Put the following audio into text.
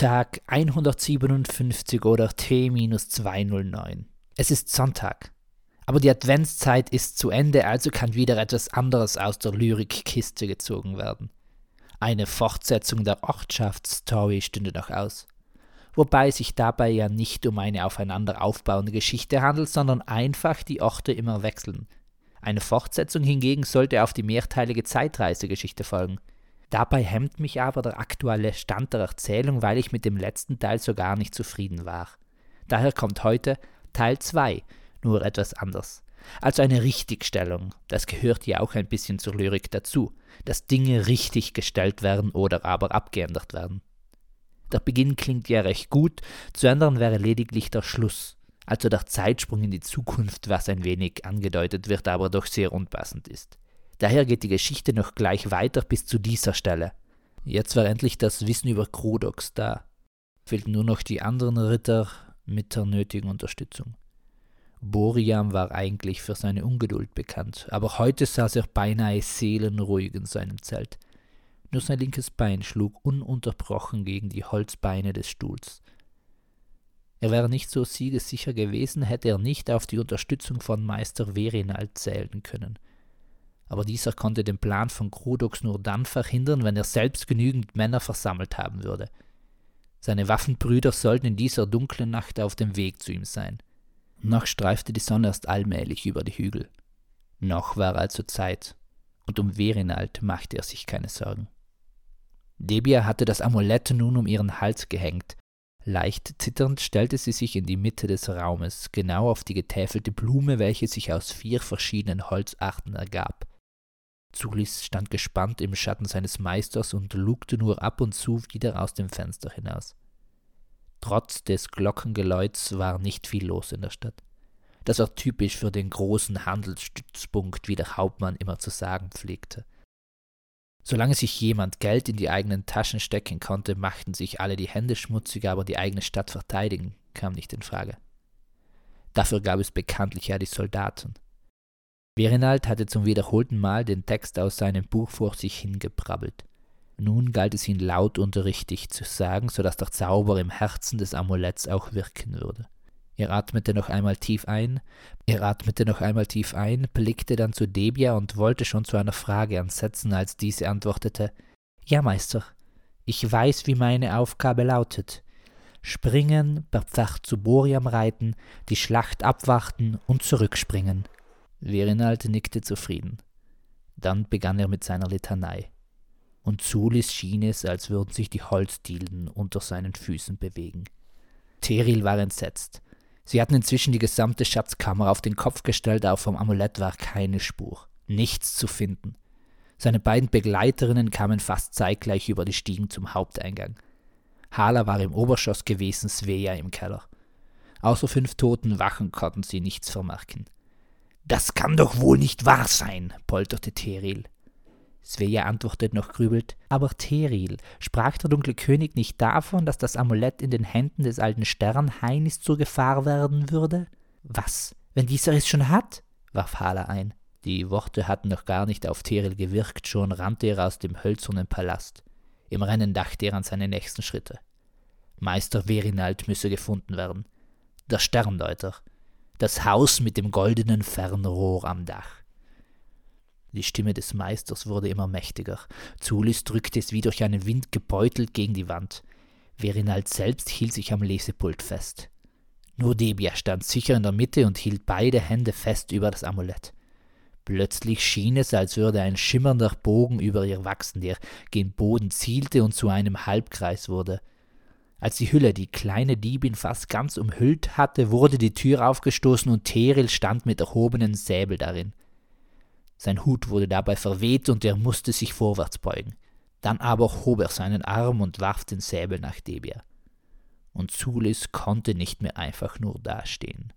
Tag 157 oder T-209. Es ist Sonntag. Aber die Adventszeit ist zu Ende, also kann wieder etwas anderes aus der Lyrikkiste gezogen werden. Eine Fortsetzung der Ortschaftsstory stünde noch aus. Wobei es sich dabei ja nicht um eine aufeinander aufbauende Geschichte handelt, sondern einfach die Orte immer wechseln. Eine Fortsetzung hingegen sollte auf die mehrteilige Zeitreisegeschichte folgen. Dabei hemmt mich aber der aktuelle Stand der Erzählung, weil ich mit dem letzten Teil so gar nicht zufrieden war. Daher kommt heute Teil 2, nur etwas anders. Also eine Richtigstellung, das gehört ja auch ein bisschen zur Lyrik dazu, dass Dinge richtig gestellt werden oder aber abgeändert werden. Der Beginn klingt ja recht gut, zu ändern wäre lediglich der Schluss, also der Zeitsprung in die Zukunft, was ein wenig angedeutet wird, aber doch sehr unpassend ist. Daher geht die Geschichte noch gleich weiter bis zu dieser Stelle. Jetzt war endlich das Wissen über Krodox da. Fehlten nur noch die anderen Ritter mit der nötigen Unterstützung. Boriam war eigentlich für seine Ungeduld bekannt, aber heute saß er beinahe seelenruhig in seinem Zelt. Nur sein linkes Bein schlug ununterbrochen gegen die Holzbeine des Stuhls. Er wäre nicht so siegessicher gewesen, hätte er nicht auf die Unterstützung von Meister Verinald zählen können. Aber dieser konnte den Plan von Krudox nur dann verhindern, wenn er selbst genügend Männer versammelt haben würde. Seine Waffenbrüder sollten in dieser dunklen Nacht auf dem Weg zu ihm sein. Noch streifte die Sonne erst allmählich über die Hügel. Noch war also Zeit, und um Verinald machte er sich keine Sorgen. Debia hatte das Amulett nun um ihren Hals gehängt. Leicht zitternd stellte sie sich in die Mitte des Raumes, genau auf die getäfelte Blume, welche sich aus vier verschiedenen Holzarten ergab. Zulis stand gespannt im Schatten seines Meisters und lugte nur ab und zu wieder aus dem Fenster hinaus. Trotz des Glockengeläuts war nicht viel los in der Stadt. Das war typisch für den großen Handelsstützpunkt, wie der Hauptmann immer zu sagen pflegte. Solange sich jemand Geld in die eigenen Taschen stecken konnte, machten sich alle die Hände schmutzig, aber die eigene Stadt verteidigen kam nicht in Frage. Dafür gab es bekanntlich ja die Soldaten. Berinald hatte zum wiederholten Mal den Text aus seinem Buch vor sich hingebrabbelt. Nun galt es ihn laut und richtig zu sagen, so dass der Zauber im Herzen des Amuletts auch wirken würde. Er atmete noch einmal tief ein, er atmete noch einmal tief ein, blickte dann zu Debia und wollte schon zu einer Frage ansetzen, als diese antwortete Ja, Meister, ich weiß, wie meine Aufgabe lautet. Springen, per Pferd zu Boriam reiten, die Schlacht abwarten und zurückspringen. Verinald nickte zufrieden. Dann begann er mit seiner Litanei und Zulis schien es, als würden sich die Holzdielen unter seinen Füßen bewegen. Teril war entsetzt. Sie hatten inzwischen die gesamte Schatzkammer auf den Kopf gestellt, aber vom Amulett war keine Spur, nichts zu finden. Seine beiden Begleiterinnen kamen fast zeitgleich über die Stiegen zum Haupteingang. Hala war im Oberschoss gewesen, Svea im Keller. Außer fünf toten Wachen konnten sie nichts vermerken. Das kann doch wohl nicht wahr sein, polterte Teril. Sveja antwortet noch grübelt, aber Teril, sprach der dunkle König nicht davon, dass das Amulett in den Händen des alten Sternhainis zur Gefahr werden würde? Was, wenn dieser es schon hat? warf Hala ein. Die Worte hatten noch gar nicht auf Teril gewirkt, schon rannte er aus dem hölzernen Palast. Im Rennen dachte er an seine nächsten Schritte. Meister Verinald müsse gefunden werden. Der Sterndeuter. Das Haus mit dem goldenen Fernrohr am Dach. Die Stimme des Meisters wurde immer mächtiger. Zulis drückte es wie durch einen Wind gebeutelt gegen die Wand. Verinald selbst hielt sich am Lesepult fest. Nur Debia stand sicher in der Mitte und hielt beide Hände fest über das Amulett. Plötzlich schien es, als würde ein schimmernder Bogen über ihr wachsen, der gen Boden zielte und zu einem Halbkreis wurde. Als die Hülle die kleine Diebin fast ganz umhüllt hatte, wurde die Tür aufgestoßen und Teril stand mit erhobenen Säbel darin. Sein Hut wurde dabei verweht und er musste sich vorwärts beugen. Dann aber hob er seinen Arm und warf den Säbel nach Debia. Und Zulis konnte nicht mehr einfach nur dastehen.